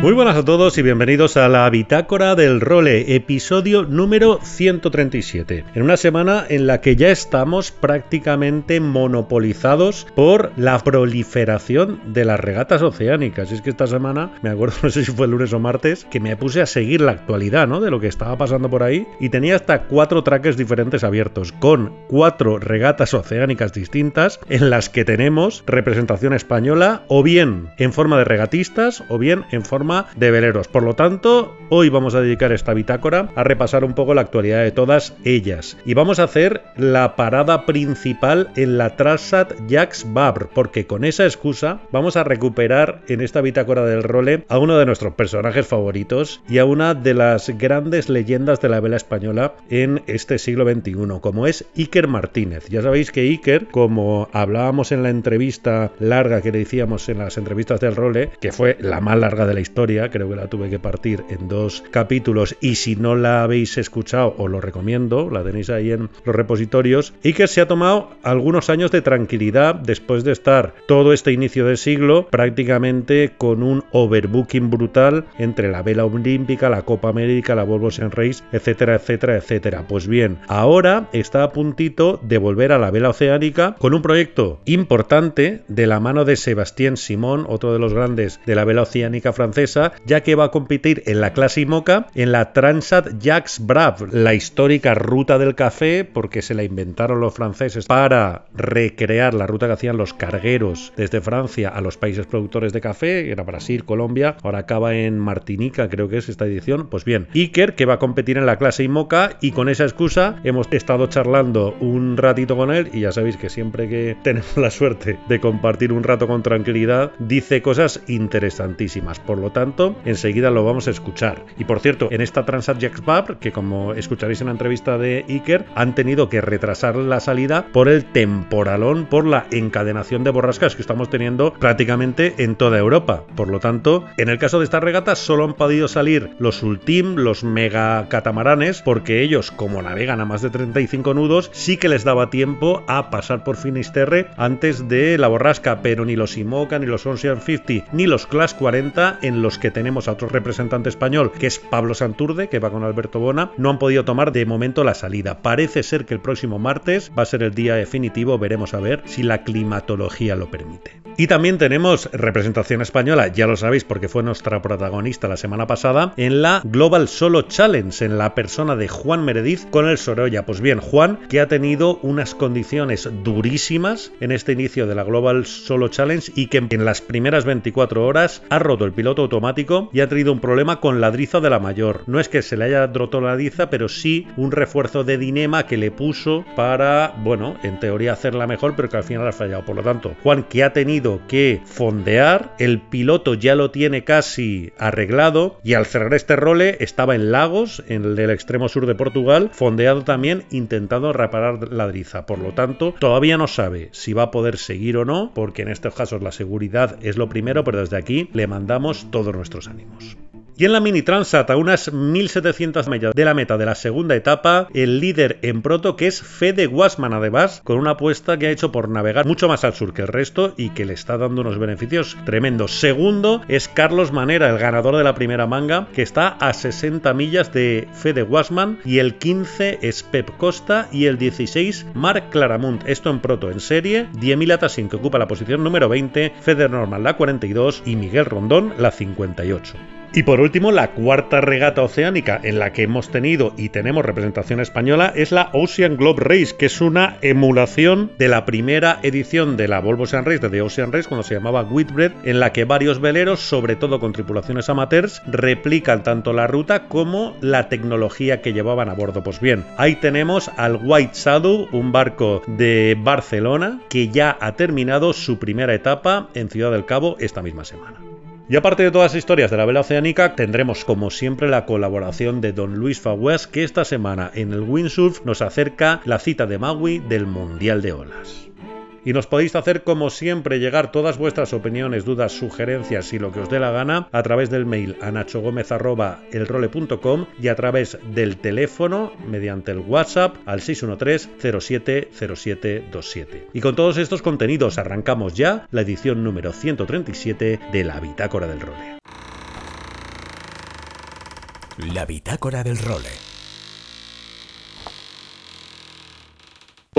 Muy buenas a todos y bienvenidos a la Bitácora del Role, episodio número 137. En una semana en la que ya estamos prácticamente monopolizados por la proliferación de las regatas oceánicas. Es que esta semana, me acuerdo, no sé si fue el lunes o martes, que me puse a seguir la actualidad, ¿no? De lo que estaba pasando por ahí y tenía hasta cuatro traques diferentes abiertos, con cuatro regatas oceánicas distintas en las que tenemos representación española o bien en forma de regatistas o bien en forma de veleros. Por lo tanto, hoy vamos a dedicar esta bitácora a repasar un poco la actualidad de todas ellas. Y vamos a hacer la parada principal en la Transat Jacques Vabre, porque con esa excusa vamos a recuperar en esta bitácora del role a uno de nuestros personajes favoritos y a una de las grandes leyendas de la vela española en este siglo XXI, como es Iker Martínez. Ya sabéis que Iker, como hablábamos en la entrevista larga que le hicimos en las entrevistas del role, que fue la más larga de la historia, creo que la tuve que partir en dos capítulos y si no la habéis escuchado os lo recomiendo, la tenéis ahí en los repositorios, y que se ha tomado algunos años de tranquilidad después de estar todo este inicio de siglo prácticamente con un overbooking brutal entre la vela olímpica, la Copa América, la Volvo Sen Race, etcétera, etcétera, etcétera. Pues bien, ahora está a puntito de volver a la vela oceánica con un proyecto importante de la mano de Sebastián Simón, otro de los grandes de la vela oceánica francesa, ya que va a competir en la clase IMOCA en la Transat Jacques Brave, la histórica ruta del café, porque se la inventaron los franceses para recrear la ruta que hacían los cargueros desde Francia a los países productores de café, era Brasil, Colombia, ahora acaba en Martinica, creo que es esta edición. Pues bien, Iker, que va a competir en la clase IMOCA, y con esa excusa hemos estado charlando un ratito con él, y ya sabéis que siempre que tenemos la suerte de compartir un rato con tranquilidad, dice cosas interesantísimas. Por lo tanto, tanto, enseguida lo vamos a escuchar. Y por cierto, en esta Transat Vabre, que como escucharéis en la entrevista de Iker, han tenido que retrasar la salida por el temporalón, por la encadenación de borrascas que estamos teniendo prácticamente en toda Europa. Por lo tanto, en el caso de estas regatas solo han podido salir los Ultim, los mega catamaranes, porque ellos, como navegan a más de 35 nudos, sí que les daba tiempo a pasar por Finisterre antes de la borrasca, pero ni los Imoca, ni los Ocean 50, ni los Class 40 en los que tenemos a otro representante español, que es Pablo Santurde, que va con Alberto Bona, no han podido tomar de momento la salida. Parece ser que el próximo martes va a ser el día definitivo, veremos a ver si la climatología lo permite. Y también tenemos representación española, ya lo sabéis porque fue nuestra protagonista la semana pasada, en la Global Solo Challenge, en la persona de Juan Merediz con el Sorolla. Pues bien, Juan, que ha tenido unas condiciones durísimas en este inicio de la Global Solo Challenge y que en las primeras 24 horas ha roto el piloto automático y ha tenido un problema con la driza de la mayor. No es que se le haya roto la driza, pero sí un refuerzo de dinema que le puso para, bueno, en teoría hacerla mejor, pero que al final ha fallado. Por lo tanto, Juan, que ha tenido que fondear, el piloto ya lo tiene casi arreglado y al cerrar este role estaba en Lagos, en el extremo sur de Portugal, fondeado también intentando reparar la driza. Por lo tanto, todavía no sabe si va a poder seguir o no, porque en estos casos la seguridad es lo primero, pero desde aquí le mandamos todos nuestros ánimos. Y en la Mini Transat, a unas 1700 millas de la meta de la segunda etapa, el líder en proto que es Fede Guasman además, con una apuesta que ha hecho por navegar mucho más al sur que el resto y que le está dando unos beneficios tremendos. Segundo es Carlos Manera, el ganador de la primera manga, que está a 60 millas de Fede Guasman y el 15 es Pep Costa y el 16 Marc Claramunt. Esto en proto en serie, Diemila Tassin que ocupa la posición número 20, Fede Normal la 42 y Miguel Rondón la 58. Y por último, la cuarta regata oceánica en la que hemos tenido y tenemos representación española es la Ocean Globe Race, que es una emulación de la primera edición de la Volvo Ocean Race, de The Ocean Race, cuando se llamaba Whitbread, en la que varios veleros, sobre todo con tripulaciones amateurs, replican tanto la ruta como la tecnología que llevaban a bordo. Pues bien, ahí tenemos al White Shadow, un barco de Barcelona que ya ha terminado su primera etapa en Ciudad del Cabo esta misma semana. Y aparte de todas las historias de la vela oceánica, tendremos como siempre la colaboración de Don Luis Faguas, que esta semana en el Windsurf nos acerca la cita de Maui del Mundial de Olas y nos podéis hacer como siempre llegar todas vuestras opiniones, dudas, sugerencias y lo que os dé la gana a través del mail a nachogomez.elrole.com y a través del teléfono mediante el WhatsApp al 613-070727. Y con todos estos contenidos arrancamos ya la edición número 137 de la Bitácora del Role. La Bitácora del Role.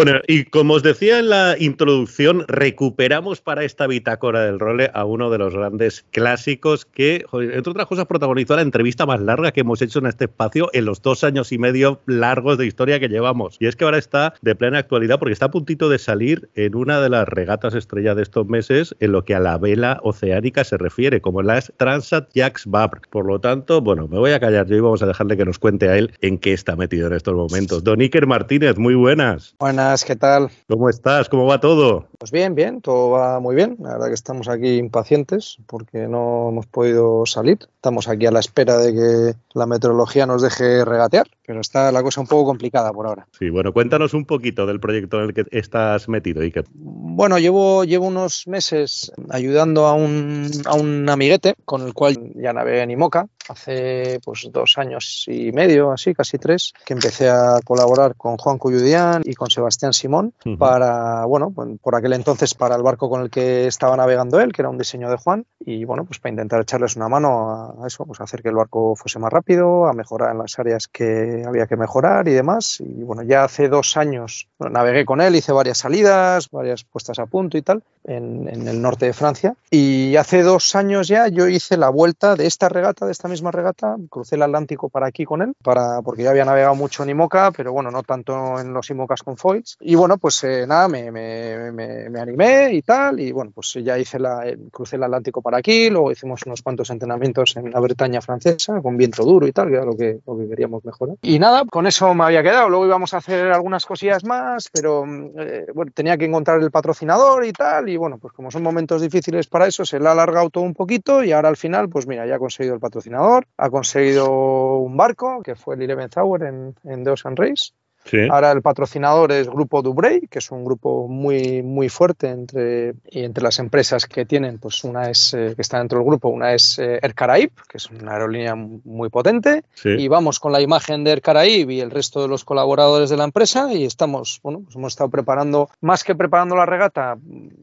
Bueno, y como os decía en la introducción, recuperamos para esta bitácora del role a uno de los grandes clásicos que, entre otras cosas, protagonizó la entrevista más larga que hemos hecho en este espacio en los dos años y medio largos de historia que llevamos. Y es que ahora está de plena actualidad porque está a puntito de salir en una de las regatas estrella de estos meses en lo que a la vela oceánica se refiere, como las Transat Jacques Vabre. Por lo tanto, bueno, me voy a callar yo y vamos a dejarle que nos cuente a él en qué está metido en estos momentos. Don Iker Martínez, muy buenas. Buenas ¿qué tal? ¿Cómo estás? ¿Cómo va todo? Pues bien, bien, todo va muy bien. La verdad que estamos aquí impacientes porque no hemos podido salir. Estamos aquí a la espera de que la meteorología nos deje regatear, pero está la cosa un poco complicada por ahora. Sí, bueno, cuéntanos un poquito del proyecto en el que estás metido, Iker. Bueno, llevo, llevo unos meses ayudando a un, a un amiguete con el cual ya navegué en IMOCA hace pues dos años y medio, así, casi tres, que empecé a colaborar con Juan Cuyudián y con Sebastián Simón para, bueno, por aquel entonces para el barco con el que estaba navegando él, que era un diseño de Juan, y bueno, pues para intentar echarles una mano a eso, pues hacer que el barco fuese más rápido, a mejorar en las áreas que había que mejorar y demás. Y bueno, ya hace dos años navegué con él, hice varias salidas, varias puestas a punto y tal, en, en el norte de Francia. Y hace dos años ya yo hice la vuelta de esta regata, de esta misma regata, crucé el Atlántico para aquí con él, para, porque ya había navegado mucho en IMOCA, pero bueno, no tanto en los IMOCAs con foils. Y bueno, pues eh, nada, me, me, me, me, animé y tal, y bueno, pues ya hice la, eh, crucé el Atlántico para aquí, luego hicimos unos cuantos entrenamientos en la Bretaña francesa, con viento duro y tal, que era lo que, lo que queríamos mejorar. Y nada, con eso me había quedado, luego íbamos a hacer algunas cosillas más, pero eh, bueno, tenía que encontrar el patrocinador y tal, y bueno, pues como son momentos difíciles para eso, se le ha alargado todo un poquito y ahora al final, pues mira, ya he conseguido el patrocinador, ha conseguido un barco, que fue el Eleventh Hour en, en The Ocean Race, Sí. Ahora el patrocinador es Grupo Dubrey, que es un grupo muy, muy fuerte entre, y entre las empresas que tienen, pues una es eh, que está dentro del grupo, una es eh, Air Caraib, que es una aerolínea muy potente, sí. y vamos con la imagen de Air Caraib y el resto de los colaboradores de la empresa y estamos, bueno, pues hemos estado preparando, más que preparando la regata,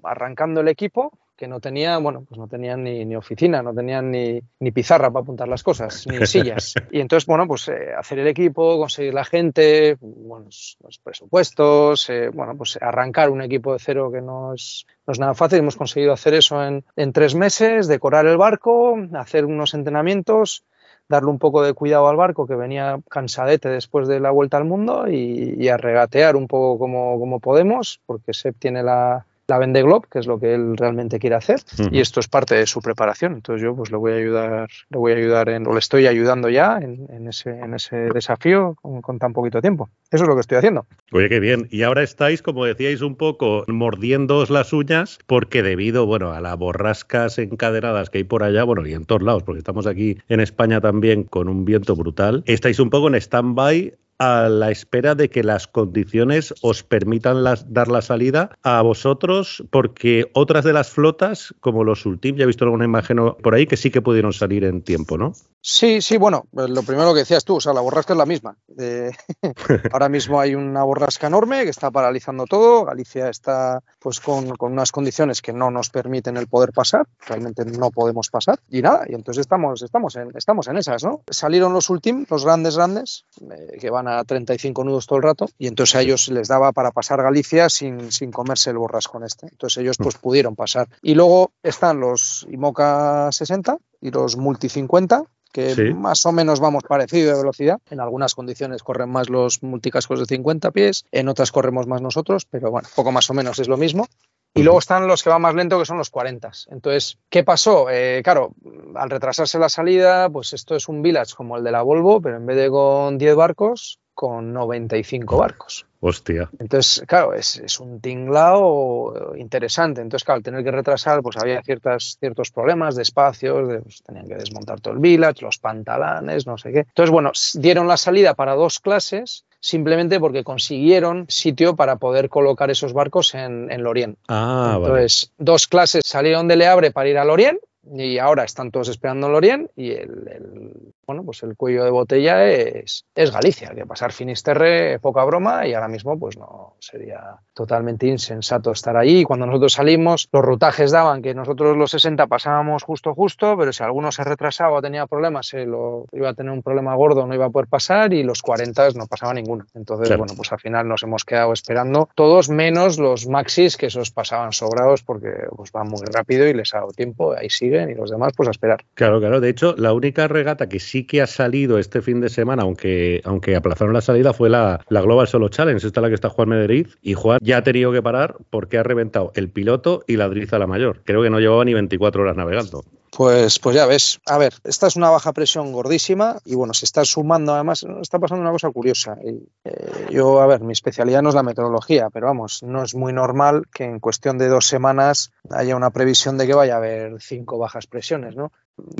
arrancando el equipo, que no tenía, bueno, pues no tenían ni, ni oficina, no tenían ni, ni, pizarra para apuntar las cosas, ni sillas. Y entonces, bueno, pues eh, hacer el equipo, conseguir la gente, bueno, los presupuestos, eh, bueno, pues arrancar un equipo de cero que no es, no es nada fácil. Hemos conseguido hacer eso en, en tres meses, decorar el barco, hacer unos entrenamientos darle un poco de cuidado al barco que venía cansadete después de la vuelta al mundo y, y a regatear un poco como, como podemos, porque Sep tiene la, la Vende Globe, que es lo que él realmente quiere hacer, uh -huh. y esto es parte de su preparación. Entonces yo pues le voy a ayudar, le voy a ayudar en, o le estoy ayudando ya en, en, ese, en ese, desafío con, con, tan poquito tiempo. Eso es lo que estoy haciendo. Oye, qué bien. Y ahora estáis, como decíais, un poco mordiéndoos las uñas, porque debido, bueno, a las borrascas encadenadas que hay por allá, bueno, y en todos lados, porque estamos aquí en España también con un viento brutal, estáis un poco en stand-by a la espera de que las condiciones os permitan dar la salida a vosotros, porque otras de las flotas, como los Ultim, ya he visto alguna imagen por ahí que sí que pudieron salir en tiempo, ¿no? Sí, sí, bueno, pues lo primero que decías tú, o sea, la borrasca es la misma. Eh, ahora mismo hay una borrasca enorme que está paralizando todo. Galicia está pues con, con, unas condiciones que no nos permiten el poder pasar, realmente no podemos pasar. Y nada, y entonces estamos, estamos, en, estamos en esas, ¿no? Salieron los últimos, los grandes, grandes, eh, que van a 35 nudos todo el rato, y entonces a ellos les daba para pasar Galicia sin, sin comerse el borrascón este. Entonces ellos pues pudieron pasar. Y luego están los IMOCA 60 y los Multi 50 que más o menos vamos parecido de velocidad. En algunas condiciones corren más los multicascos de 50 pies, en otras corremos más nosotros, pero bueno, poco más o menos es lo mismo. Y luego están los que van más lento, que son los 40. Entonces, ¿qué pasó? Eh, claro, al retrasarse la salida, pues esto es un village como el de la Volvo, pero en vez de con 10 barcos, con 95 barcos. Hostia. Entonces, claro, es, un tinglao interesante. Entonces, claro, al tener que retrasar, pues había ciertas, ciertos problemas de espacios, pues, tenían que desmontar todo el village, los pantalanes, no sé qué. Entonces, bueno, dieron la salida para dos clases simplemente porque consiguieron sitio para poder colocar esos barcos en, en Lorient. Ah, Entonces, dos clases salieron de Le Havre para ir a Lorient y ahora están todos esperando en Lorient y el, bueno, pues el cuello de botella es, es Galicia, que pasar Finisterre poca broma y ahora mismo pues no sería totalmente insensato estar ahí. Cuando nosotros salimos, los rutajes daban que nosotros los 60 pasábamos justo justo, pero si alguno se retrasaba o tenía problemas, se lo, iba a tener un problema gordo, no iba a poder pasar y los 40 no pasaba ninguno. Entonces, bueno, pues al final nos hemos quedado esperando todos menos los maxis que esos pasaban sobrados porque pues van muy rápido y les ha dado tiempo, ahí sigue y los demás pues a esperar. Claro, claro. De hecho, la única regata que sí que ha salido este fin de semana, aunque, aunque aplazaron la salida, fue la, la Global Solo Challenge. Esta es la que está Juan Mederiz y Juan ya ha tenido que parar porque ha reventado el piloto y la driza la mayor. Creo que no llevaba ni 24 horas navegando. Pues, pues ya ves. A ver, esta es una baja presión gordísima y bueno, se está sumando además, está pasando una cosa curiosa. Eh, yo, a ver, mi especialidad no es la meteorología, pero vamos, no es muy normal que en cuestión de dos semanas haya una previsión de que vaya a haber cinco bajas presiones, ¿no?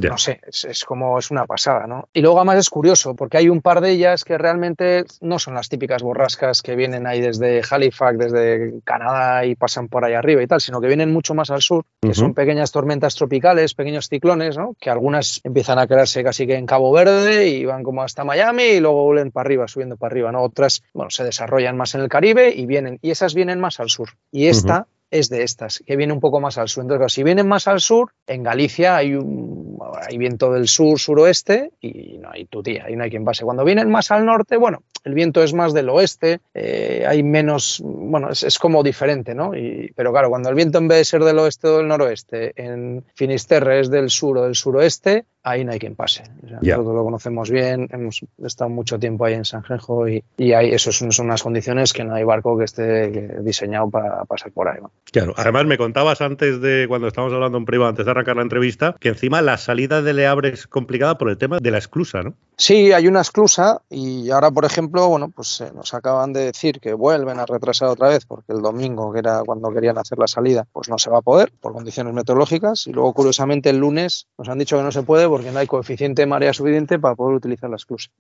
No sé, es, como es una pasada, ¿no? Y luego además es curioso, porque hay un par de ellas que realmente no son las típicas borrascas que vienen ahí desde Halifax, desde Canadá y pasan por ahí arriba y tal, sino que vienen mucho más al sur, que son pequeñas tormentas tropicales, pequeños ciclones, ¿no? Que algunas empiezan a crearse casi que en Cabo Verde y van como hasta Miami y luego vuelven para arriba, subiendo para arriba, ¿no? Otras, bueno, se desarrollan más en el Caribe y vienen, y esas vienen más al sur. Y esta es de estas, que viene un poco más al sur. Entonces, si vienen más al sur, en Galicia hay, un, hay viento del sur, suroeste y no hay tutía, ahí no hay quien pase. Cuando vienen más al norte, bueno, el viento es más del oeste, eh, hay menos, bueno, es, como diferente, ¿no? Y, pero claro, cuando el viento en vez de ser del oeste o del noroeste, en Finisterre es del sur o del suroeste, ahí no hay quien pase. Nosotros lo conocemos bien, hemos estado mucho tiempo ahí en Sanjejo y, y ahí eso son, unas condiciones que no hay barco que esté diseñado para pasar por ahí. Claro, además me contabas antes de cuando estábamos hablando en privado, antes de arrancar la entrevista, que encima la salida de Leabre es complicada por el tema de la esclusa, ¿no? Sí, hay una esclusa y ahora, por ejemplo, bueno, pues eh, nos acaban de decir que vuelven a retrasar otra vez porque el domingo, que era cuando querían hacer la salida, pues no se va a poder por condiciones meteorológicas y luego, curiosamente, el lunes nos han dicho que no se puede porque no hay coeficiente de marea suficiente para poder utilizar la esclusa.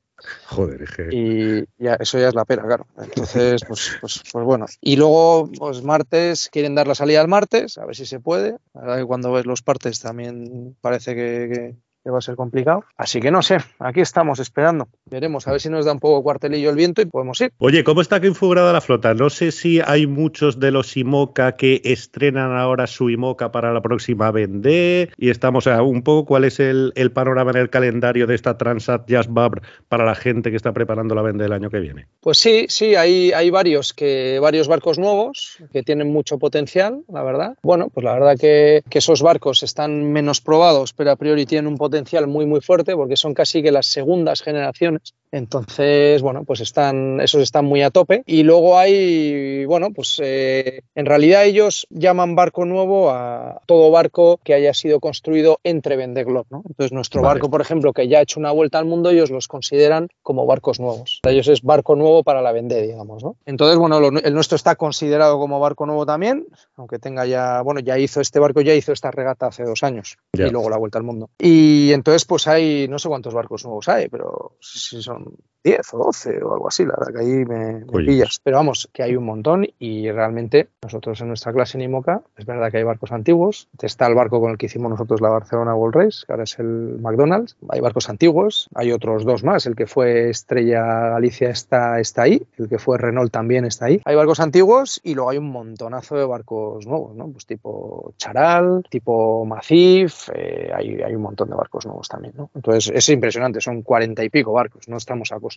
Joder, Y ya, eso ya es la pena, claro. Entonces, pues, pues, pues, bueno. Y luego, pues martes, quieren dar la salida al martes, a ver si se puede. La verdad que cuando ves los partes también parece que va a ser complicado. Así que no sé, aquí estamos esperando. Veremos a ver si nos da un poco cuartelillo el viento y podemos ir. Oye, ¿cómo está configurada la flota? No sé si hay muchos de los IMOCA que estrenan ahora su IMOCA para la próxima Vendée y estamos a un poco cuál es el, panorama en el calendario de esta Transat Jazz Babr para la gente que está preparando la Vendée el año que viene. Pues sí, sí, hay, hay varios que varios barcos nuevos que tienen mucho potencial, la verdad. Bueno, pues la verdad que, que esos barcos están menos probados, pero a priori tienen un potencial muy, muy fuerte porque son casi que las segundas generaciones. Entonces, bueno, pues están, esos están muy a tope. Y luego hay, bueno, pues eh, en realidad ellos llaman barco nuevo a todo barco que haya sido construido entre Vendeglob, ¿no? Entonces, nuestro barco, por ejemplo, que ya ha hecho una vuelta al mundo, ellos los consideran como barcos nuevos. Para ellos es barco nuevo para la Vendée, digamos, ¿no? Entonces, bueno, el nuestro está considerado como barco nuevo también, aunque tenga ya, bueno, ya hizo este barco, ya hizo esta regata hace dos años y luego la vuelta al mundo. Y entonces, pues hay, no sé cuántos barcos nuevos hay, pero si son 10 o 12 o algo así, la verdad que ahí me, pillas. Pero vamos, que hay un montón y realmente nosotros en nuestra clase en IMOCA, es verdad que hay barcos antiguos. Está el barco con el que hicimos nosotros la Barcelona World Race, que ahora es el McDonald's. Hay barcos antiguos, hay otros dos más. El que fue Estrella Galicia está, está ahí, el que fue Renault también está ahí. Hay barcos antiguos y luego hay un montonazo de barcos nuevos, ¿no? Pues tipo Charal, tipo Macif, eh, hay, hay un montón de barcos nuevos también, ¿no? Entonces es impresionante, son cuarenta y pico barcos, no estamos acostumbrados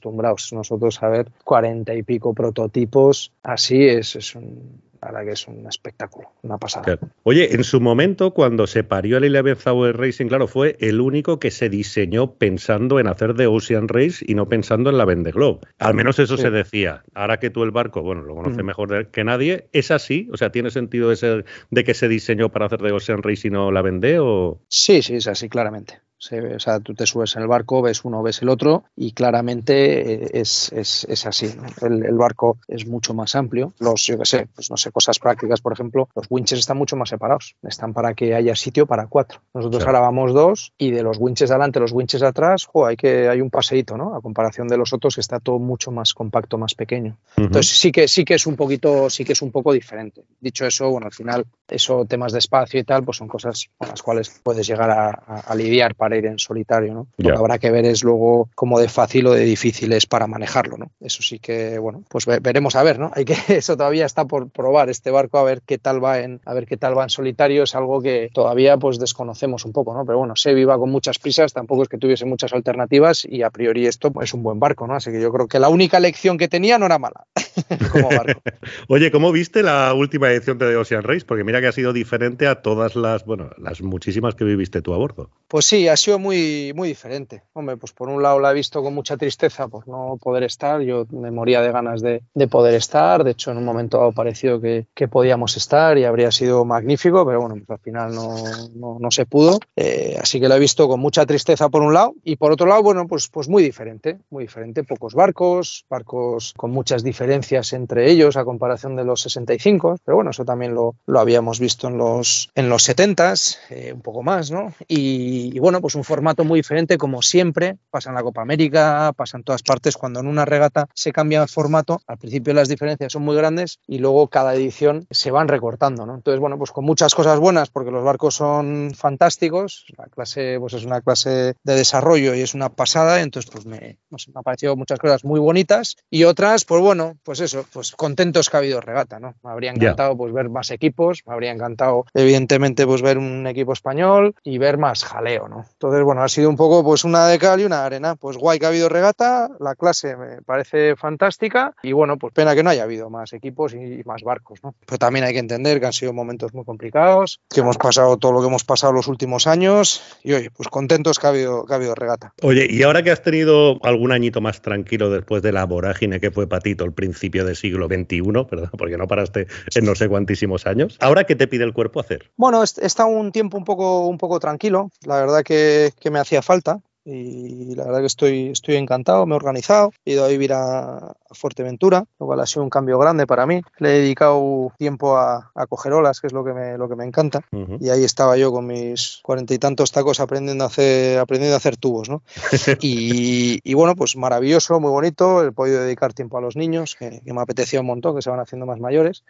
nosotros a ver cuarenta y pico prototipos, así es, es un, verdad que es un espectáculo, una pasada. Oye, en su momento, cuando se parió el Eleven Hour Racing, claro, fue el único que se diseñó pensando en hacer de Ocean Race y no pensando en la Vende Globe. Al menos eso se decía. Ahora que tú el barco, bueno, lo conoces mejor que nadie, ¿es así? O sea, ¿tiene sentido ese de que se diseñó para hacer de Ocean Race y no la Vende? O... Sí, sí, es así, claramente o sea, tú te subes en el barco, ves uno, ves el otro y claramente eh, es, es, así. El, barco es mucho más amplio. Los, yo qué sé, pues no sé, cosas prácticas, por ejemplo, los winches están mucho más separados. Están para que haya sitio para cuatro. Nosotros ahora vamos dos y de los winches de adelante, los winches de atrás, hay, que, hay un paseíto, ¿no? A comparación de los otros, está todo mucho más compacto, más pequeño. Entonces sí que, sí que es un poquito, sí que es un poco diferente. Dicho eso, bueno, al final, eso, temas de espacio y tal, pues son cosas con las cuales puedes llegar a, a lidiar para ir en solitario, ¿no? Lo que habrá que ver es luego cómo de fácil o de difícil es para manejarlo, ¿no? Eso sí que, bueno, pues veremos a ver, ¿no? Hay que, eso todavía está por probar este barco, a ver qué tal va en, a ver qué tal va en solitario, es algo que todavía pues desconocemos un poco, ¿no? Pero bueno, se viva con muchas prisas, tampoco es que tuviese muchas alternativas y a priori esto es un buen barco, ¿no? Así que yo creo que la única lección que tenía no era mala como barco. Oye, ¿cómo viste la última edición de Ocean Race? Porque mira que ha sido diferente a todas las, bueno, las muchísimas que viviste tú a bordo. Pues sí, ha sido muy muy, diferente. Hombre, pues por un lado la he visto con mucha tristeza por no poder estar. Yo me moría de ganas de, poder estar. De hecho, en un momento ha parecido que, podíamos estar y habría sido magnífico, pero bueno, pues al final no, no, se pudo. Eh, así que lo he visto con mucha tristeza por un lado y por otro lado, bueno, pues, pues muy diferente, muy diferente. Pocos barcos, barcos con muchas diferencias entre ellos a comparación de los 65, pero bueno, eso también lo, lo habíamos visto en los, en los 70s, eh, un poco más, ¿no? y bueno, pues un formato muy diferente, como siempre, pasa en la Copa América, pasa en todas partes, cuando en una regata se cambia el formato, al principio las diferencias son muy grandes y luego cada edición se van recortando, ¿no? Entonces, bueno, pues con muchas cosas buenas, porque los barcos son fantásticos, la clase pues es una clase de desarrollo y es una pasada, entonces pues me, me ha parecido muchas cosas muy bonitas y otras, pues bueno, pues eso, pues contentos que ha habido regata, ¿no? Me habría encantado pues ver más equipos, me habría encantado evidentemente pues ver un equipo español y ver más jaleo, ¿no? Entonces, bueno, ha sido un poco pues una de cal y una de arena. Pues guay que ha habido regata, la clase me parece fantástica y bueno, pues pena que no haya habido más equipos y más barcos, ¿no? Pero también hay que entender que han sido momentos muy complicados, que hemos pasado todo lo que hemos pasado los últimos años y oye, pues contentos que ha habido, que ha habido regata. Oye, y ahora que has tenido algún añito más tranquilo después de la vorágine que fue Patito el principio del siglo XXI, ¿verdad? Porque no paraste en no sé cuantísimos años. ¿Ahora qué te pide el cuerpo hacer? Bueno, estado un tiempo un poco, un poco tranquilo. La verdad que, que me hacía falta y la verdad que estoy, estoy encantado, me he organizado, he ido a vivir a, Fuerteventura, lo cual ha sido un cambio grande para mí. Le he dedicado tiempo a, coger olas, que es lo que me, lo que me encanta, y ahí estaba yo con mis cuarenta y tantos tacos aprendiendo a hacer, aprendiendo a hacer tubos. ¿no? y, bueno, pues maravilloso, muy bonito, he podido dedicar tiempo a los niños, que, me apetecía un montón, que se van haciendo más mayores,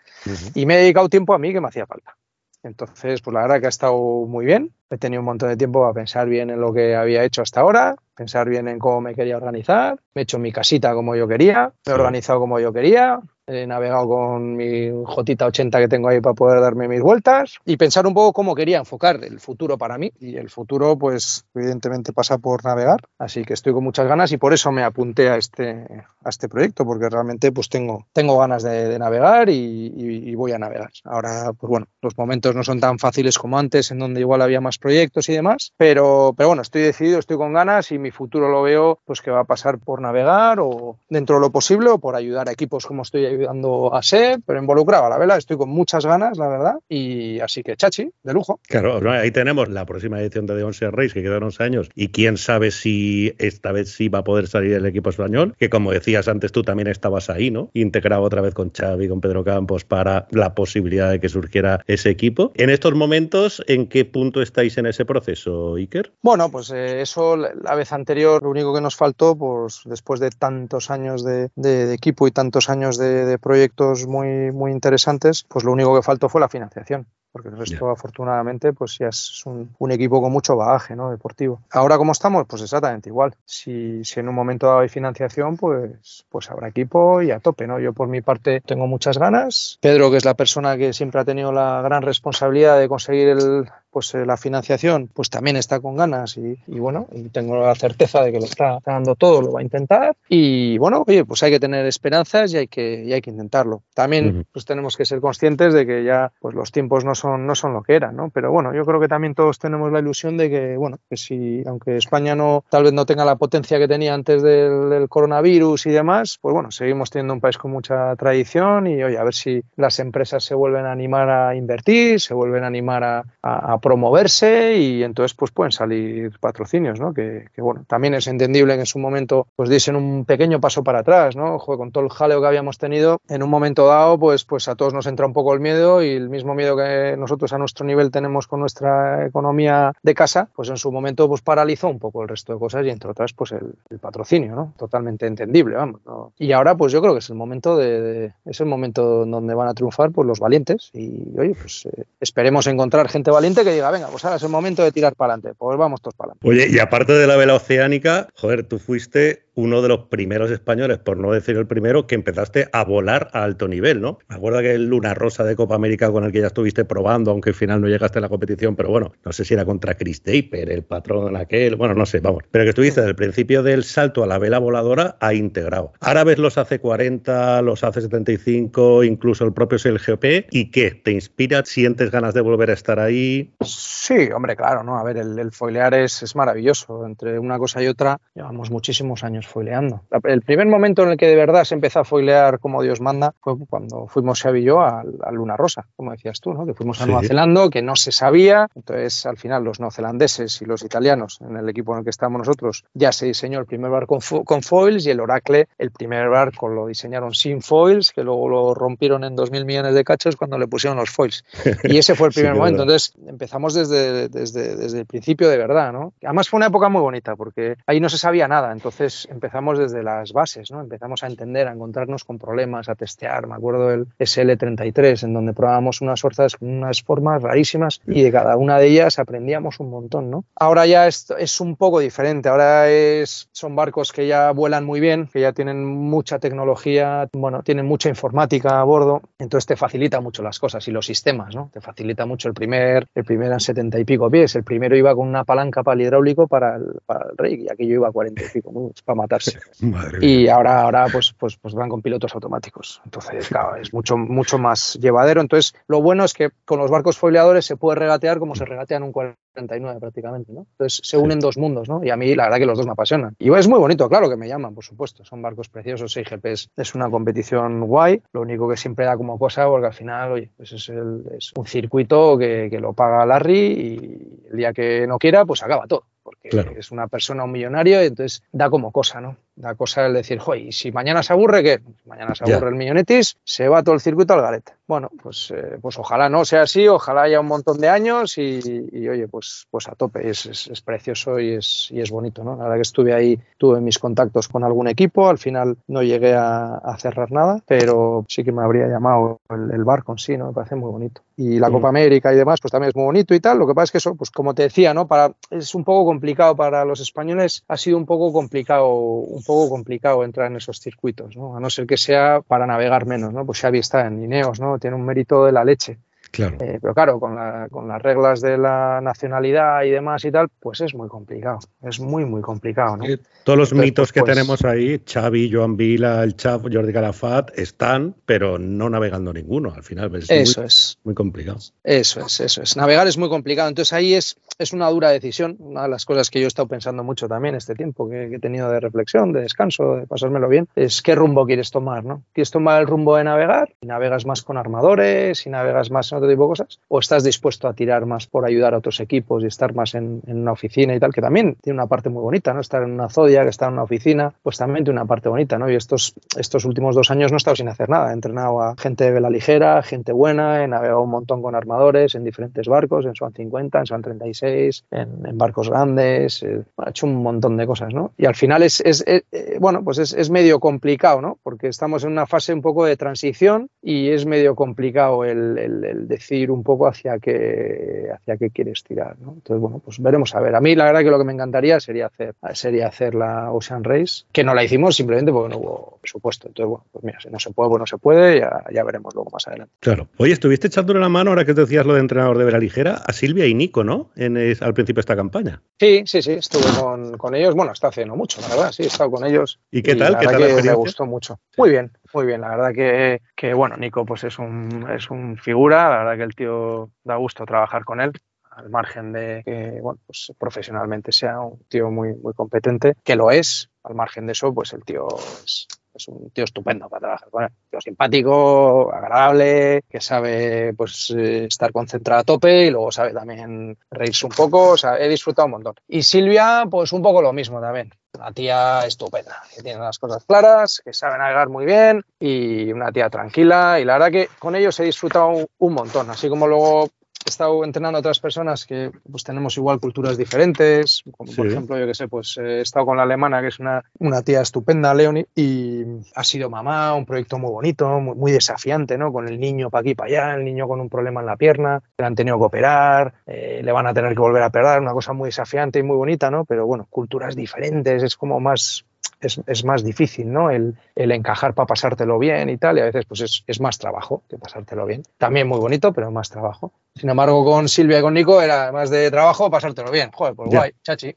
y me he dedicado tiempo a mí que me hacía falta. Entonces, pues la verdad que ha estado muy bien. He tenido un montón de tiempo para pensar bien en lo que había hecho hasta ahora, pensar bien en cómo me quería organizar. Me he hecho mi casita como yo quería, me he organizado como yo quería, he navegado con mi J80 que tengo ahí para poder darme mis vueltas y pensar un poco cómo quería enfocar el futuro para mí. Y el futuro, pues evidentemente pasa por navegar, así que estoy con muchas ganas y por eso me apunté a este, a este proyecto, porque realmente pues tengo, tengo ganas de, navegar y, voy a navegar. Ahora, pues bueno, los momentos no son tan fáciles como antes, en donde igual había más proyectos y demás, pero, pero bueno, estoy decidido, estoy con ganas y mi futuro lo veo pues que va a pasar por navegar o dentro de lo posible o por ayudar a equipos como estoy ayudando a ser, pero involucrado a la vela, estoy con muchas ganas, la verdad, y así que chachi, de lujo. Claro, ahí tenemos la próxima edición de Once Race, que quedan 11 años, y quién sabe si esta vez sí va a poder salir el equipo español, que como decías antes tú también estabas ahí, ¿no? Integrado otra vez con Xavi, con Pedro Campos, para la posibilidad de que surgiera ese equipo. En estos momentos, ¿en qué punto estáis en ese proceso, Iker? Bueno, pues eh, eso la vez anterior, lo único que nos faltó, pues después de tantos años de, equipo y tantos años de, de proyectos muy, muy interesantes, pues lo único que faltó fue la financiación porque el resto afortunadamente pues ya es un, equipo con mucho bagaje ¿no? deportivo. Ahora como estamos, pues exactamente igual. Si, si en un momento dado hay financiación, pues, pues habrá equipo y a tope. ¿no? Yo por mi parte tengo muchas ganas. Pedro, que es la persona que siempre ha tenido la gran responsabilidad de conseguir el, pues la financiación pues también está con ganas y, bueno, y tengo la certeza de que lo está, dando todo, lo va a intentar y bueno, oye, pues hay que tener esperanzas y hay que, y hay que intentarlo. También pues tenemos que ser conscientes de que ya pues los tiempos no son, no son lo que eran, ¿no? Pero bueno, yo creo que también todos tenemos la ilusión de que, bueno, que si, aunque España no, tal vez no tenga la potencia que tenía antes del, coronavirus y demás, pues bueno, seguimos teniendo un país con mucha tradición y oye, a ver si las empresas se vuelven a animar a invertir, se vuelven a animar a, a, promoverse y entonces pues pueden salir patrocinios, ¿no? Que, bueno, también es entendible que en su momento pues diesen un pequeño paso para atrás, ¿no? con todo el jaleo que habíamos tenido, en un momento dado pues, pues a todos nos entra un poco el miedo y el mismo miedo que nosotros a nuestro nivel tenemos con nuestra economía de casa, pues en su momento pues paralizó un poco el resto de cosas y entre otras pues el, patrocinio, ¿no? Totalmente entendible, vamos. Y ahora pues yo creo que es el momento de, es el momento donde van a triunfar pues los valientes y oye pues eh, esperemos encontrar gente valiente que diga venga pues ahora es el momento de tirar para adelante, pues vamos todos para adelante. Oye y aparte de la vela oceánica, joder, tú fuiste uno de los primeros españoles, por no decir el primero, que empezaste a volar a alto nivel, ¿no? Me acuerdo que el Luna Rosa de Copa América con el que ya estuviste probando, aunque al final no llegaste a la competición, pero bueno, no sé si era contra Chris Draper, el patrón aquel, bueno, no sé, vamos. Pero que estuviste desde el principio del salto a la vela voladora ha integrado. Ahora ves los AC40, los AC75, incluso el propio SLGP, ¿y qué? ¿Te inspira? ¿Sientes ganas de volver a estar ahí? Sí, hombre, claro, ¿no? A ver, el, el foilear es maravilloso. Entre una cosa y otra, llevamos muchísimos años foileando. El primer momento en el que de verdad se empezó a foilear como Dios manda fue cuando fuimos Xavi y yo a, Luna Rosa, como decías tú, ¿no? que fuimos a Nueva Zelanda, que no se sabía. Entonces, al final, los neozelandeses y los italianos, en el equipo en el que estábamos nosotros, ya se diseñó el primer bar con, con foils y el Oracle, el primer barco lo diseñaron sin foils, que luego lo rompieron en 2.000 millones de cachos cuando le pusieron los foils. Y ese fue el primer momento. Entonces, empezamos desde, desde, desde el principio de verdad. ¿no? Además, fue una época muy bonita porque ahí no se sabía nada. Entonces, empezamos desde las bases, ¿no? Empezamos a entender, a encontrarnos con problemas, a testear. Me acuerdo del SL33, en donde probábamos unas fuerzas unas formas rarísimas y de cada una de ellas aprendíamos un montón, ¿no? Ahora ya es, es un poco diferente. Ahora es, son barcos que ya vuelan muy bien, que ya tienen mucha tecnología, bueno, tienen mucha informática a bordo, entonces te facilita mucho las cosas y los sistemas, ¿no? Te facilita mucho el primer, el primer eran 70 y pico pies, el primero iba con una palanca para el hidráulico para el, para el rey y aquí yo iba a 40 y pico, para matarse y ahora, ahora pues, pues, pues van con pilotos automáticos. Entonces, claro, es mucho, mucho más llevadero. Entonces, lo bueno es que con los barcos foileadores se puede regatear como se regatea en un 49 prácticamente, ¿no? Entonces se unen dos mundos, ¿no? Y a mí la verdad que los dos me apasionan. Y es muy bonito, claro que me llaman, por supuesto. Son barcos preciosos, 6GP es, una competición guay. Lo único que siempre da como cosa, porque al final, oye, pues es, es un circuito que, que lo paga Larry y el día que no quiera, pues acaba todo porque es una persona, un millonario, y entonces da como cosa, ¿no? Da cosa el decir, joder, y si mañana se aburre, ¿qué? Mañana se aburre el millonetis, se va todo el circuito al garete. Bueno, pues, eh, pues ojalá no sea así, ojalá haya un montón de años y, oye, pues, pues a tope, es, es, precioso y es, y es bonito, ¿no? La verdad que estuve ahí, tuve mis contactos con algún equipo, al final no llegué a, cerrar nada, pero sí que me habría llamado el, barco en sí, ¿no? Me parece muy bonito. Y la mm. Copa América y demás, pues también es muy bonito y tal, lo que pasa es que eso, pues como te decía, ¿no? Para, es un poco complicado para los españoles, ha sido un poco complicado, un poco complicado entrar en esos circuitos, ¿no? A no ser que sea para navegar menos, ¿no? Pues Xavi está en Ineos, ¿no? tiene un mérito de la leche. Claro. Eh, pero claro, con, la, con, las reglas de la nacionalidad y demás y tal, pues es muy complicado. Es muy, muy complicado. ¿no? Todos los mitos que pues, tenemos ahí, Xavi, Joan Vila, el Chav, Jordi Calafat, están, pero no navegando ninguno. Al final es eso muy, es. muy complicado. Eso es, eso es. Navegar es muy complicado. Entonces ahí es, es una dura decisión. Una de las cosas que yo he estado pensando mucho también este tiempo que, que he tenido de reflexión, de descanso, de pasármelo bien, es qué rumbo quieres tomar. ¿no? ¿Quieres tomar el rumbo de navegar? Y navegas más con armadores, y navegas más en tipo de cosas, o estás dispuesto a tirar más por ayudar a otros equipos y estar más en, una oficina y tal, que también tiene una parte muy bonita, ¿no? Estar en una Zodia, que está en una oficina, pues también tiene una parte bonita, ¿no? Y estos, estos últimos dos años no he estado sin hacer nada, he entrenado a gente de vela ligera, gente buena, he navegado un montón con armadores en diferentes barcos, en Swan 50, en Swan 36, Race, en, barcos grandes, eh, ha hecho un montón de cosas, ¿no? Y al final es, es, eh, bueno, pues es, medio complicado, ¿no? Porque estamos en una fase un poco de transición y es medio complicado el, decir un poco hacia qué, hacia qué quieres tirar, ¿no? Entonces, bueno, pues veremos a ver. A mí la verdad que lo que me encantaría sería hacer, sería hacer la Ocean Race, que no la hicimos simplemente porque no hubo presupuesto. Entonces, bueno, pues mira, si no se puede, pues no se puede, ya, ya veremos luego más adelante. Claro. Oye, estuviste echándole la mano, ahora que te decías lo de entrenador de vera ligera, a Silvia y Nico, ¿no? En, al principio de esta campaña. Sí, sí, sí, estuve con, con, ellos, bueno, está haciendo mucho, la verdad, sí, he estado con ellos. ¿Y qué tal? ¿Qué tal me gustó mucho. Muy bien, muy bien, la verdad que, que, bueno, Nico pues es un, es un figura, la verdad que el tío da gusto trabajar con él al margen de que bueno, pues profesionalmente sea un tío muy, muy competente, que lo es, al margen de eso, pues el tío es, un tío estupendo para trabajar con él. Tío simpático, agradable, que sabe pues eh, estar concentrado a tope y luego sabe también reírse un poco. O sea, he disfrutado un montón. Y Silvia, pues un poco lo mismo también. Una tía estupenda, que tiene las cosas claras, que sabe navegar muy bien y una tía tranquila. Y la verdad que con ellos he disfrutado un montón. Así como luego estado entrenando a otras personas que pues tenemos igual culturas diferentes, como por ejemplo, yo que sé, pues he estado con la alemana, que es una, una tía estupenda, Leonie, y ha sido mamá, un proyecto muy bonito, muy, desafiante, ¿no? Con el niño para aquí, para allá, el niño con un problema en la pierna, le han tenido que operar, eh, le van a tener que volver a operar, una cosa muy desafiante y muy bonita, ¿no? Pero bueno, culturas diferentes, es como más es, más difícil, ¿no? El, encajar para pasártelo bien y tal, y a veces pues es, más trabajo que pasártelo bien. También muy bonito, pero más trabajo. Sin embargo, con Silvia y con Nico era más de trabajo pasártelo bien. Joder, pues guay, chachi.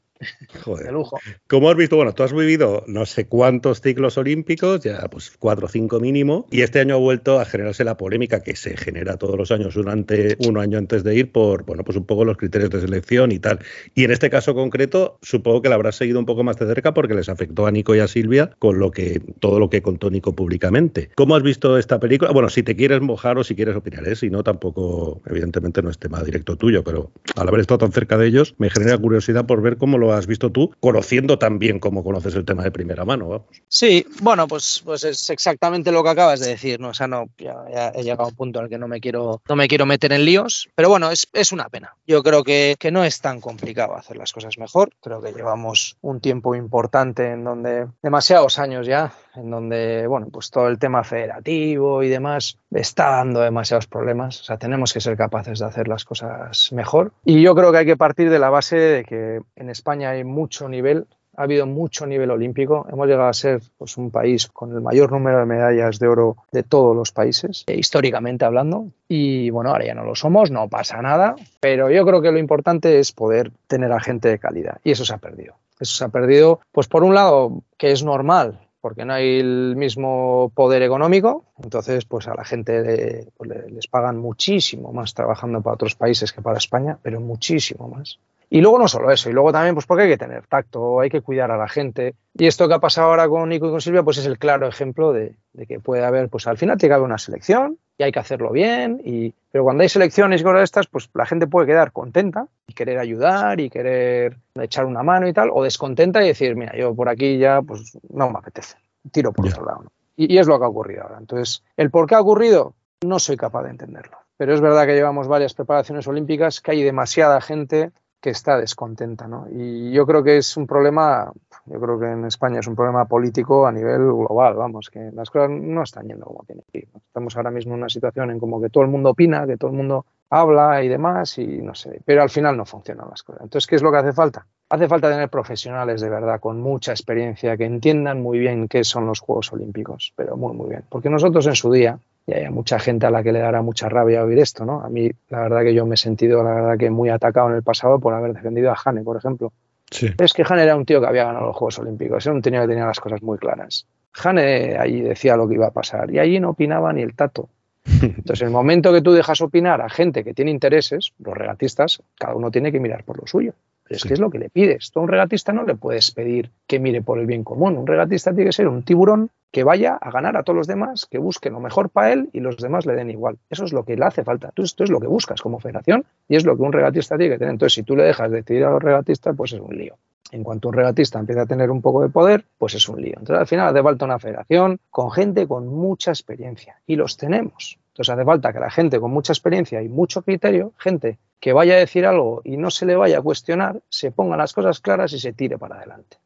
Joder. De lujo. Como has visto, bueno, tú has vivido no sé cuántos ciclos olímpicos, ya pues cuatro o cinco mínimo, y este año ha vuelto a generarse la polémica que se genera todos los años, durante un año antes de ir, por, bueno, pues un poco los criterios de selección y tal. Y en este caso concreto, supongo que la habrás seguido un poco más de cerca porque les afectó a Nico y a Silvia con lo que, todo lo que contó Nico públicamente. ¿Cómo has visto esta película? Bueno, si te quieres mojar o si quieres opinar, ¿eh? si no, tampoco, evidentemente no es tema directo tuyo, pero al haber estado tan cerca de ellos, me genera curiosidad por ver cómo lo has visto tú, conociendo tan bien como conoces el tema de primera mano. Vamos. Sí, bueno, pues, pues es exactamente lo que acabas de decir, ¿no? O sea, no, ya, he llegado a un punto el que no me quiero, no me quiero meter en líos, pero bueno, es, es una pena. Yo creo que, que no es tan complicado hacer las cosas mejor. Creo que llevamos un tiempo importante en donde, demasiados años ya, en donde, bueno, pues todo el tema federativo y demás está dando demasiados problemas. O sea, tenemos que ser capaces de hacer las cosas mejor. Y yo creo que hay que partir de la base de que en España hay mucho nivel, ha habido mucho nivel olímpico. Hemos llegado a ser pues, un país con el mayor número de medallas de oro de todos los países, eh, históricamente hablando. Y bueno, ahora ya no lo somos, no pasa nada. Pero yo creo que lo importante es poder tener a gente de calidad. Y eso se ha perdido. Eso se ha perdido, pues por un lado, que es normal porque no hay el mismo poder económico, entonces pues a la gente pues, les pagan muchísimo más trabajando para otros países que para España, pero muchísimo más. Y luego no solo eso, y luego también pues porque hay que tener tacto, hay que cuidar a la gente. Y esto que ha pasado ahora con Nico y con Silvia pues es el claro ejemplo de, de que puede haber, pues al final tiene que haber una selección, y hay que hacerlo bien. Y, pero cuando hay selecciones de estas, pues la gente puede quedar contenta y querer ayudar y querer echar una mano y tal, o descontenta y decir, mira, yo por aquí ya pues no me apetece, tiro por otro lado. Y, y, es lo que ha ocurrido ahora. Entonces, el por qué ha ocurrido, no soy capaz de entenderlo. Pero es verdad que llevamos varias preparaciones olímpicas, que hay demasiada gente que está descontenta. ¿no? Y yo creo que es un problema, yo creo que en España es un problema político a nivel global, vamos, que las cosas no están yendo como tienen que ir. Estamos ahora mismo en una situación en como que todo el mundo opina, que todo el mundo habla y demás, y no sé, pero al final no funcionan las cosas. Entonces, ¿qué es lo que hace falta? Hace falta tener profesionales de verdad, con mucha experiencia, que entiendan muy bien qué son los Juegos Olímpicos, pero muy, muy bien. Porque nosotros en su día, y hay mucha gente a la que le dará mucha rabia oír esto, ¿no? A mí, la verdad que yo me he sentido, la verdad que muy atacado en el pasado por haber defendido a Jane, por ejemplo. Sí. Es que Jane era un tío que había ganado los Juegos Olímpicos, era un tío que tenía las cosas muy claras. Jane allí decía lo que iba a pasar y allí no opinaba ni el tato. Entonces, en el momento que tú dejas opinar a gente que tiene intereses, los regatistas, cada uno tiene que mirar por lo suyo. Pero es que es lo que le pides. Tú a un regatista no le puedes pedir que mire por el bien común. Un regatista tiene que ser un tiburón que vaya a ganar a todos los demás, que busque lo mejor para él y los demás le den igual. Eso es lo que le hace falta. Tú, esto es lo que buscas como federación y es lo que un regatista tiene que tener. Entonces, si tú le dejas decidir a los regatistas, pues es un lío. En cuanto un regatista empieza a tener un poco de poder, pues es un lío. Entonces, al final hace falta una federación con gente con mucha experiencia y los tenemos. Entonces, hace falta que la gente con mucha experiencia y mucho criterio, gente que vaya a decir algo y no se le vaya a cuestionar, se pongan las cosas claras y se tire para adelante.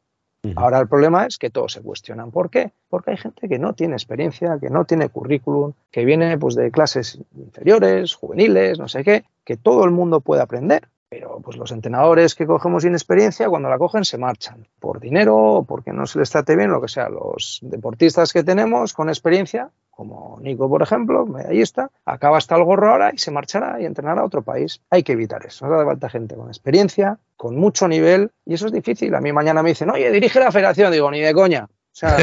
Ahora el problema es que todos se cuestionan. ¿Por qué? Porque hay gente que no tiene experiencia, que no tiene currículum, que viene pues, de clases inferiores, juveniles, no sé qué, que todo el mundo puede aprender. Pero pues los entrenadores que cogemos sin experiencia, cuando la cogen, se marchan. Por dinero o porque no se les trate bien, lo que sea. Los deportistas que tenemos con experiencia, como Nico, por ejemplo, ahí está, acaba hasta el gorro ahora y se marchará y entrenará a otro país. Hay que evitar eso. Nos hace falta gente con experiencia, con mucho nivel, y eso es difícil. A mí mañana me dicen, oye, dirige la federación. Digo, ni de coña. O sea,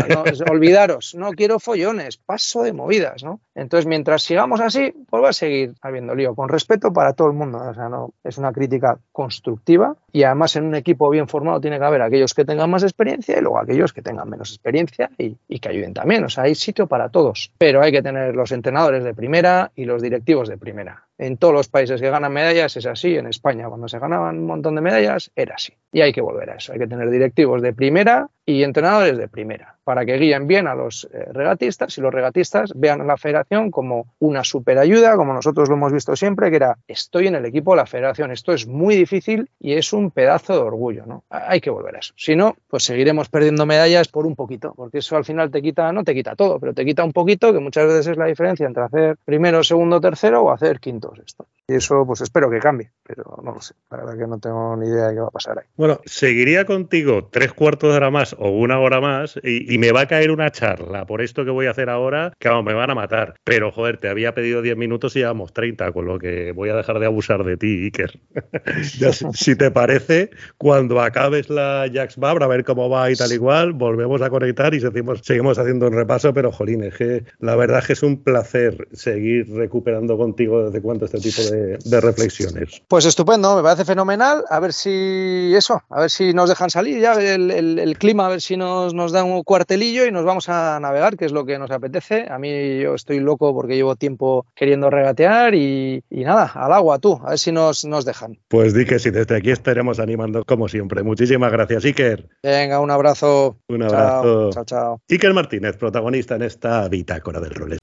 olvidaros, no quiero follones, paso de movidas, ¿no? Entonces, mientras sigamos así, pues va a seguir habiendo lío, con respeto para todo el mundo. O sea, no, es una crítica constructiva y además en un equipo bien formado tiene que haber aquellos que tengan más experiencia y luego aquellos que tengan menos experiencia y, y que ayuden también. O sea, hay sitio para todos, pero hay que tener los entrenadores de primera y los directivos de primera. En todos los países que ganan medallas es así. En España, cuando se ganaban un montón de medallas, era así. Y hay que volver a eso. Hay que tener directivos de primera y entrenadores de primera para que guíen bien a los eh, regatistas y los regatistas vean a la federación como una superayuda, como nosotros lo hemos visto siempre, que era estoy en el equipo de la federación. Esto es muy difícil y es un pedazo de orgullo. ¿no? Hay que volver a eso. Si no, pues seguiremos perdiendo medallas por un poquito, porque eso al final te quita, no te quita todo, pero te quita un poquito, que muchas veces es la diferencia entre hacer primero, segundo, tercero o hacer quinto, sexto. Y eso, pues espero que cambie, pero no lo sé. La verdad que no tengo ni idea de qué va a pasar ahí. Bueno, seguiría contigo tres cuartos de hora más o una hora más y me va a caer una charla por esto que voy a hacer ahora, que vamos, me van a matar. Pero, joder, te había pedido 10 minutos y llevamos 30, con lo que voy a dejar de abusar de ti, Iker. ya, si, te parece, cuando acabes la Jax Babra, a ver cómo va y tal igual, volvemos a conectar y seguimos, seguimos haciendo un repaso, pero, jolín, es que la verdad es que es un placer seguir recuperando contigo desde cuánto este tipo de de, reflexiones. Pues estupendo, me parece fenomenal. A ver si eso, a ver si nos dejan salir ya el, el, el, clima, a ver si nos, nos da un cuartelillo y nos vamos a navegar, que es lo que nos apetece. A mí yo estoy loco porque llevo tiempo queriendo regatear y, y nada, al agua tú, a ver si nos, nos dejan. Pues di que sí, desde aquí estaremos animando como siempre. Muchísimas gracias, Iker. Venga, un abrazo. Un abrazo. Chao, chao. chao. Iker Martínez, protagonista en esta bitácora del roles.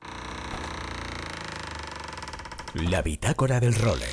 La bitácora del role.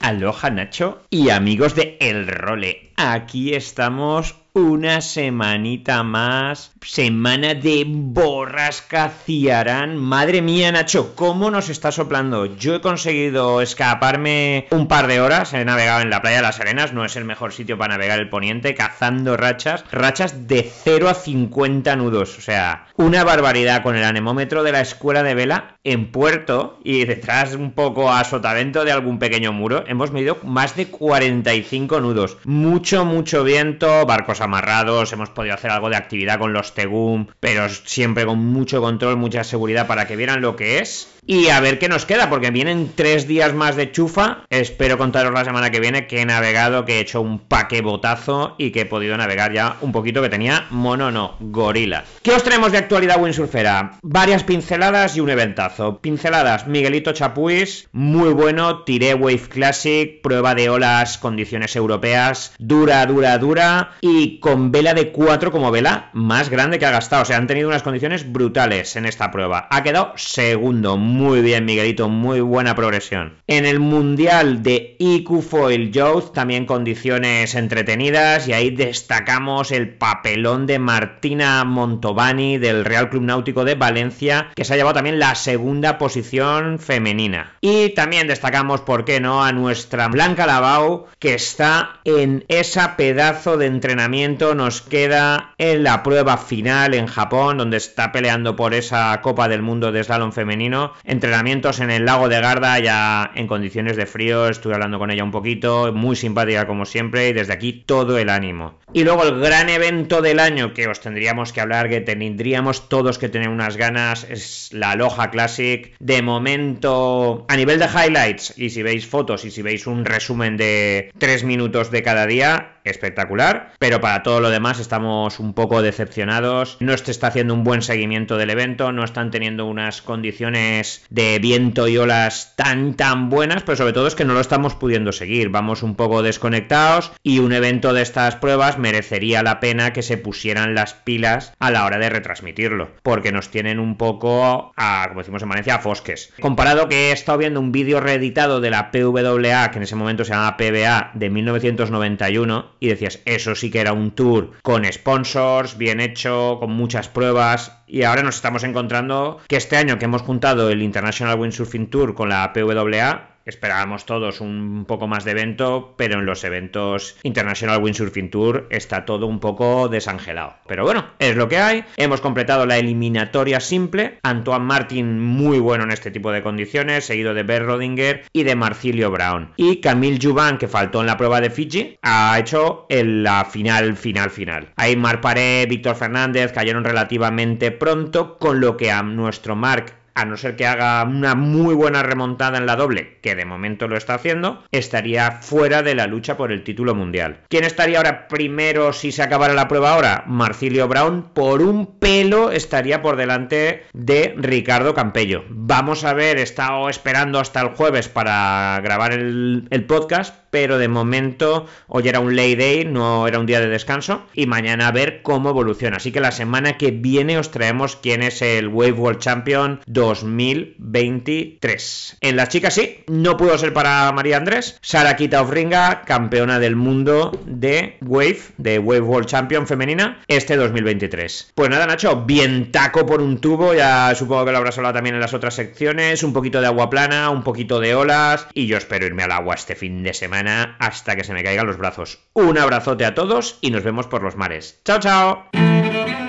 Aloha Nacho y amigos de El Role. Aquí estamos una semanita más. Semana de borrasca Ciarán. Madre mía, Nacho, ¿cómo nos está soplando? Yo he conseguido escaparme un par de horas. He navegado en la playa de las Arenas. No es el mejor sitio para navegar el poniente. Cazando rachas. Rachas de 0 a 50 nudos. O sea, una barbaridad con el anemómetro de la escuela de vela en puerto y detrás un poco a sotavento de algún pequeño muro. Hemos medido más de 45 nudos. Mucho, mucho viento. Barcos amarrados, hemos podido hacer algo de actividad con los Tegum, pero siempre con mucho control, mucha seguridad para que vieran lo que es. Y a ver qué nos queda, porque vienen tres días más de chufa. Espero contaros la semana que viene que he navegado, que he hecho un paquebotazo y que he podido navegar ya un poquito que tenía mono, no, gorila. ¿Qué os traemos de actualidad windsurfera? Varias pinceladas y un eventazo. Pinceladas, Miguelito Chapuis, muy bueno, tiré Wave Classic, prueba de olas, condiciones europeas, dura, dura, dura y con vela de 4 como vela más grande que ha gastado. O sea, han tenido unas condiciones brutales en esta prueba. Ha quedado segundo. Muy bien, Miguelito. Muy buena progresión. En el Mundial de IQ Foil Youth, también condiciones entretenidas. Y ahí destacamos el papelón de Martina Montovani del Real Club Náutico de Valencia, que se ha llevado también la segunda posición femenina. Y también destacamos, ¿por qué no?, a nuestra Blanca Lavau, que está en esa pedazo de entrenamiento nos queda en la prueba final en Japón, donde está peleando por esa Copa del Mundo de Slalom femenino. Entrenamientos en el lago de Garda, ya en condiciones de frío. Estuve hablando con ella un poquito, muy simpática como siempre, y desde aquí todo el ánimo. Y luego el gran evento del año que os tendríamos que hablar, que tendríamos todos que tener unas ganas, es la Aloha Classic. De momento, a nivel de highlights, y si veis fotos y si veis un resumen de tres minutos de cada día, espectacular, pero para todo lo demás estamos un poco decepcionados. No se está haciendo un buen seguimiento del evento, no están teniendo unas condiciones de viento y olas tan tan buenas, pero sobre todo es que no lo estamos pudiendo seguir. Vamos un poco desconectados y un evento de estas pruebas merecería la pena que se pusieran las pilas a la hora de retransmitirlo, porque nos tienen un poco a, como decimos en Valencia, a fosques. Comparado que he estado viendo un vídeo reeditado de la PWA, que en ese momento se llama PBA, de 1991, y decías, eso sí que era un tour con sponsors, bien hecho, con muchas pruebas, y ahora nos estamos encontrando que este año que hemos juntado el International Windsurfing Tour con la PWA, Esperábamos todos un poco más de evento, pero en los eventos International Windsurfing Tour está todo un poco desangelado. Pero bueno, es lo que hay. Hemos completado la eliminatoria simple. Antoine Martin muy bueno en este tipo de condiciones, seguido de Bert Rodinger y de Marcilio Brown. Y Camille Juvan, que faltó en la prueba de Fiji, ha hecho la final, final, final. Ahí Marc Paré, Víctor Fernández cayeron relativamente pronto, con lo que a nuestro Marc a no ser que haga una muy buena remontada en la doble, que de momento lo está haciendo, estaría fuera de la lucha por el título mundial. ¿Quién estaría ahora primero si se acabara la prueba ahora? Marcilio Brown, por un pelo estaría por delante de Ricardo Campello. Vamos a ver, he estado esperando hasta el jueves para grabar el, el podcast, pero de momento hoy era un lay day, no era un día de descanso, y mañana a ver cómo evoluciona. Así que la semana que viene os traemos quién es el Wave World Champion 2023. En las chicas sí, no pudo ser para María Andrés. Sara Kita Ofringa, campeona del mundo de Wave, de Wave World Champion femenina, este 2023. Pues nada, Nacho, bien taco por un tubo, ya supongo que lo habrás hablado también en las otras secciones, un poquito de agua plana, un poquito de olas, y yo espero irme al agua este fin de semana hasta que se me caigan los brazos. Un abrazote a todos y nos vemos por los mares. ¡Chao, chao!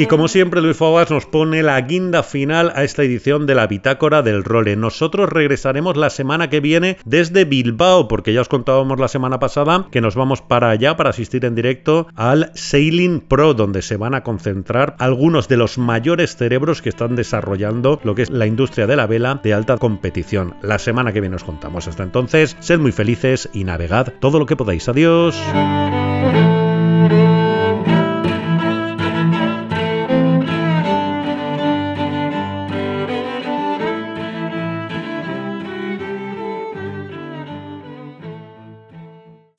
Y como siempre, Luis Fogas nos pone la guinda final a esta edición de la Bitácora del Role. Nosotros regresaremos la semana que viene desde Bilbao, porque ya os contábamos la semana pasada que nos vamos para allá para asistir en directo al Sailing Pro, donde se van a concentrar algunos de los mayores cerebros que están desarrollando lo que es la industria de la vela de alta competición. La semana que viene os contamos. Hasta entonces, sed muy felices y navegad todo lo que podáis. Adiós.